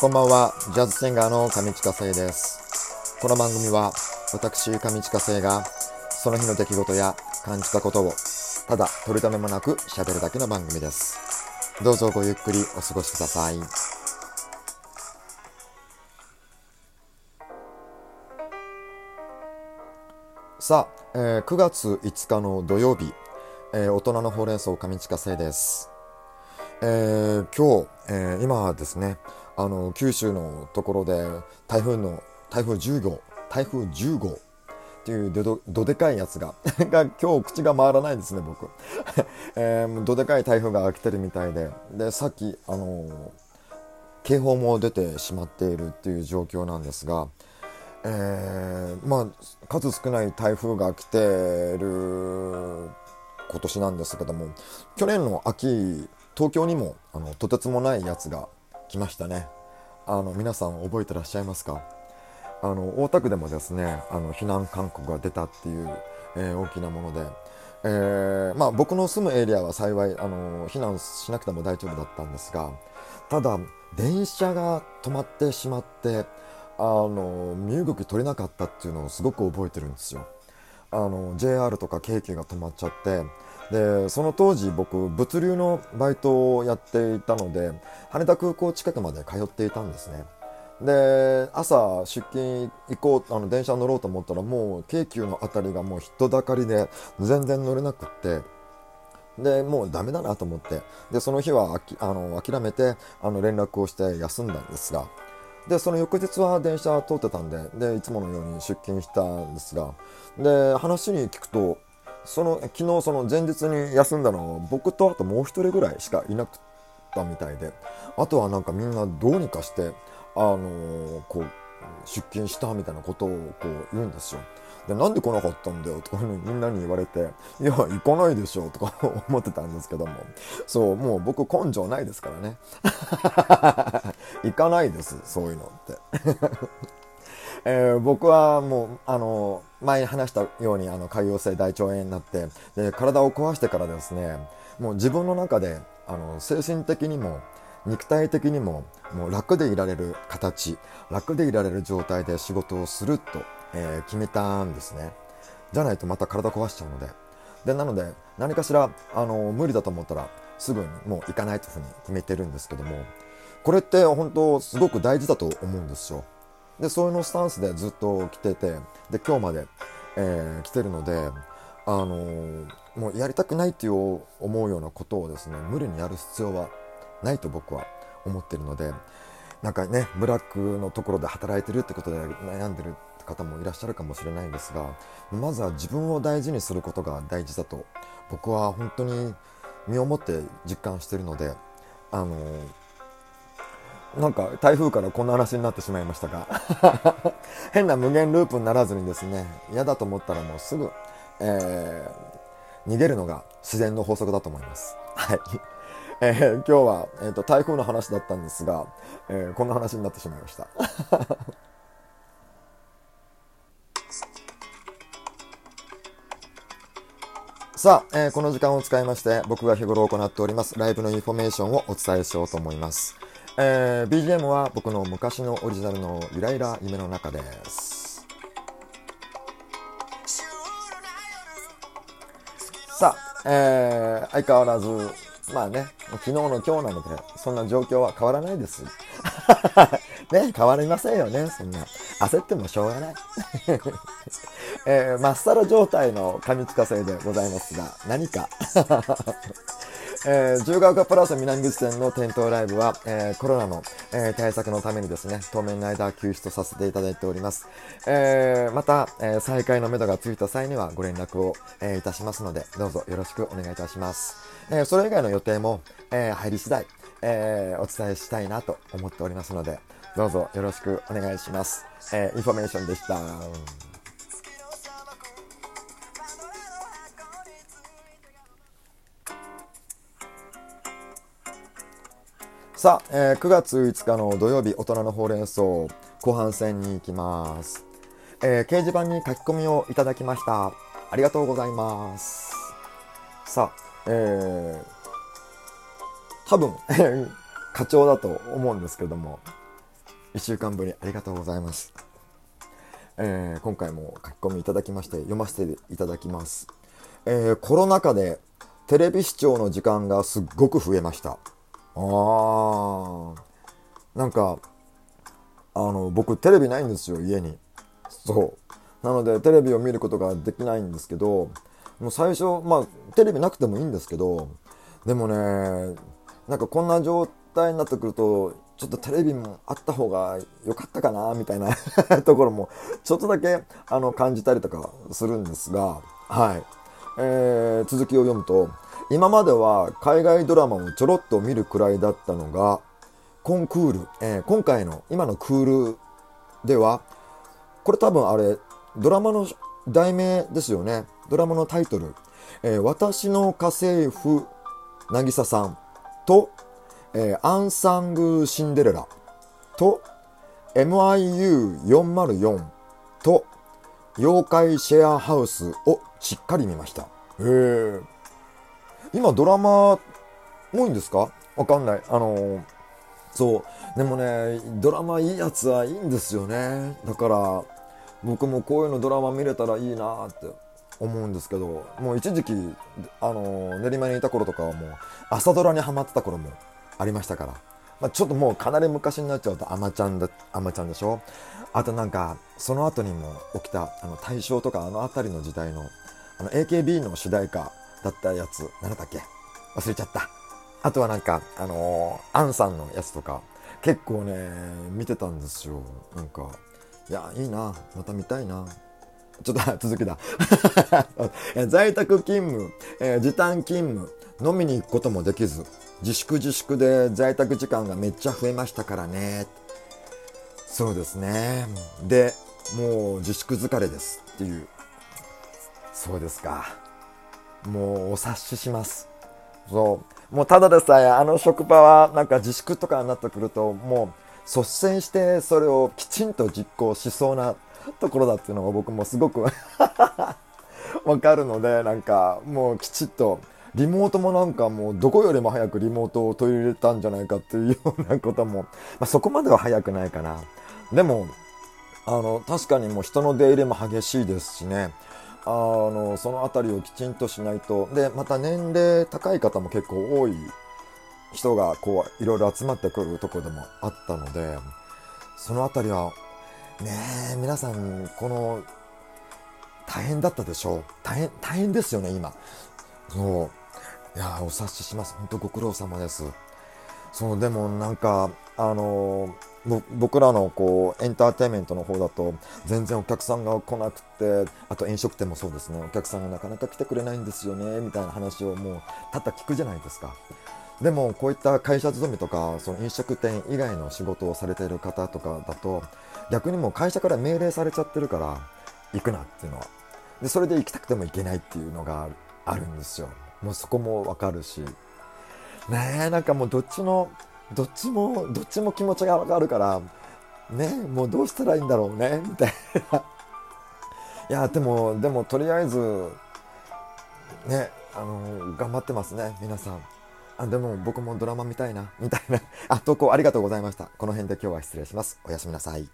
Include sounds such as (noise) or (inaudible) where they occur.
こんばんは、ジャズシンガーの上地下生です。この番組は、私、上地下生が、その日の出来事や感じたことを、ただ取り留めもなく喋るだけの番組です。どうぞごゆっくりお過ごしください。さあ、えー9月5日の土曜日、えー大人のほうれん草上地下生です。えー今日、えー今はですねあの九州のところで台風の台風10号台風10号っていうどどでかいやつが (laughs) が今日口が回らないですね僕、(laughs) えーどでかい台風が来てるみたいで。でさっきあの警報も出てしまっているっていう状況なんですが、えーまあ数少ない台風が来てる今年なんですけども去年の秋東京にもあのとてつもないやつが来ましたねあの皆さん覚えてらっしゃいますか？あの大田区でもですねあの避難勧告が出たっていう、えー大きなもので、えーまあ、僕の住むエリアは幸いあの避難しなくても大丈夫だったんですがただ電車が止まってしまってあの身動き取れなかったっていうのをすごく覚えてるんですよ。あの JR とか京急が止まっちゃってでその当時僕物流のバイトをやっていたので羽田空港近くまで通っていたんですね。で朝出勤行こうあの電車乗ろうと思ったらもう京急の辺りがもう人だかりで全然乗れなくってでもうダメだなと思って。でその日はあきあの諦めてあの連絡をして休んだんですがでその翌日は電車通ってたんででいつものように出勤したんですがで話に聞くとその昨日その前日に休んだのは僕とあともう1人ぐらいしかいなくったみたいであとはなんかみんなどうにかしてあのーこう出勤したみたいなことをこう言うんですよ。でなんで来なかったんだよ？とかみんなに言われていや行かないでしょ？とか (laughs) 思ってたんですけども。そうもう僕根性ないですからね。(laughs) 行かないですそういうのって。(laughs) えー僕はもうあの前に話したようにあの潰瘍性大腸炎になってで体を壊してからですねもう自分の中であの精神的にも肉体的にももう楽でいられる形楽でいられる状態で仕事をすると、えー決めたんですね。じゃないとまた体壊しちゃうので。でなので何かしらあの無理だと思ったらすぐにもう行かないというふうに決めてるんですけどもこれって本当すごく大事だと思うんですよ。でそういうのスタンスでずっと来ててで今日まで、えー来てるので、あのーもうやりたくないっていう思うようなことをですね無理にやる必要はないと僕は思ってるのでなんかねブラックのところで働いてるってことで悩んでる方もいらっしゃるかもしれないんですがまずは自分を大事にすることが大事だと僕は本当に身をもって実感してるのであのーなんか台風からこんな話になってしまいましたが (laughs) 変な無限ループにならずにですね嫌だと思ったらもうすぐ、えー逃げるのが自然の法則だと思います。はい。(laughs) えー今日は、えーと台風の話だったんですが、えーこんな話になってしまいました。さあ、えーこの時間を使いまして僕が日頃行っておりますライブのインフォメーションをお伝えしようと思います。えー BGM は僕の昔のオリジナルのゆらゆら夢の中です。さあ、えー相変わらず、まあね、昨日の今日なので、そんな状況は変わらないです。(laughs) ね、変わりませんよね、そんな。焦ってもしょうがない。えー、まっさら状態の上近生でございますが、何か。(laughs) えー、自由が丘プラス南口店の店頭ライブは、えーコロナの、えー対策のためにですね、当面の間休止とさせていただいております。えーまた、えー再開の目処がついた際にはご連絡を、えーいたしますので、どうぞよろしくお願いいたします。えーそれ以外の予定も、えー入り次第、えーお伝えしたいなと思っておりますので、どうぞよろしくお願いします。えーインフォメーションでした。さあ、えー9月5日の土曜日、大人のほうれん草、後半戦に行きます。えー掲示板に書き込みをいただきました。ありがとうございます。さあ、えー、多分、(laughs) 課長だと思うんですけども、1週間ぶりありがとうございます。えー、今回も書き込みいただきまして読ませていただきます。えー、コロナ禍でテレビ視聴の時間がすっごく増えました。あー、なんか、あの、僕テレビないんですよ、家に。そう。なのでテレビを見ることができないんですけど、もう最初、まあ、テレビなくてもいいんですけど、でもね、なんかこんな状態になってくると、ちょっとテレビもあった方が良かったかな、みたいな (laughs) ところも、ちょっとだけ、あの、感じたりとかするんですが、はい。えー、続きを読むと、今までは海外ドラマをちょろっと見るくらいだったのが、コンクール、えー、今回の今のクールでは、これ多分あれ、ドラマの題名ですよね。ドラマのタイトル。えー、私の家政婦、渚さんと、えー、アンサング・シンデレラと MIU404 と妖怪シェアハウスをしっかり見ました。へえ。今ドラマ多いんですか？わかんない。あのー、そう。でもね、ドラマいいやつはいいんですよね。だから、僕もこういうのドラマ見れたらいいなって思うんですけど、もう一時期、あの、練馬にいた頃とかはもう朝ドラにハマってた頃もありましたから。まあ、ちょっともうかなり昔になっちゃうと、あまちゃんだ、あまちゃんでしょ？あとなんか、その後にも起きた、あの、大正とかあの辺りの時代の、あの、AKB の主題歌だったやつ、何だっけ？忘れちゃった。あとはなんか、あのー、アンさんのやつとか、結構ね、見てたんですよ。なんか、いや、いいな。また見たいな。ちょっと (laughs) 続きだ。(laughs) 在宅勤務、えー、時短勤務、飲みに行くこともできず、自粛自粛で在宅時間がめっちゃ増えましたからね。そうですね。で、もう自粛疲れですっていう。そうですか。もうお察しします。そう。もうただでさえあの職場はなんか自粛とかになってくるともう率先してそれをきちんと実行しそうなところだっていうのが僕もすごく (laughs) わかるのでなんかもうきちっとリモートもなんかもうどこよりも早くリモートを取り入れたんじゃないかっていうようなことも、(laughs) まあ、そこまでは早くないかな。でも、あの、確かにもう人の出入れも激しいですしね。あの、そのあたりをきちんとしないと。で、また年齢高い方も結構多い人がこう、いろいろ集まってくるところでもあったので、そのあたりは、ねえ、皆さん、この、大変だったでしょう。大変、大変ですよね、今。そう。いやお察しします。本当ご苦労様です。そう、でもなんか、あの、僕らのこうエンターテインメントの方だと全然お客さんが来なくてあと飲食店もそうですねお客さんがなかなか来てくれないんですよねみたいな話をもうたった聞くじゃないですかでもこういった会社勤めとかその飲食店以外の仕事をされている方とかだと逆にもう会社から命令されちゃってるから行くなっていうのはでそれで行きたくても行けないっていうのがあるんですよ。もうそこもわかるし。ねえ、なんかもうどっちの、どっちも、どっちも気持ちがわかるから、ねもうどうしたらいいんだろうね、みたいな。いや、でも、でもとりあえず、ね、あの、頑張ってますね、皆さん。あ、でも僕もドラマ見たいな、みたいな。あ、投稿ありがとうございました。この辺で今日は失礼します。おやすみなさい。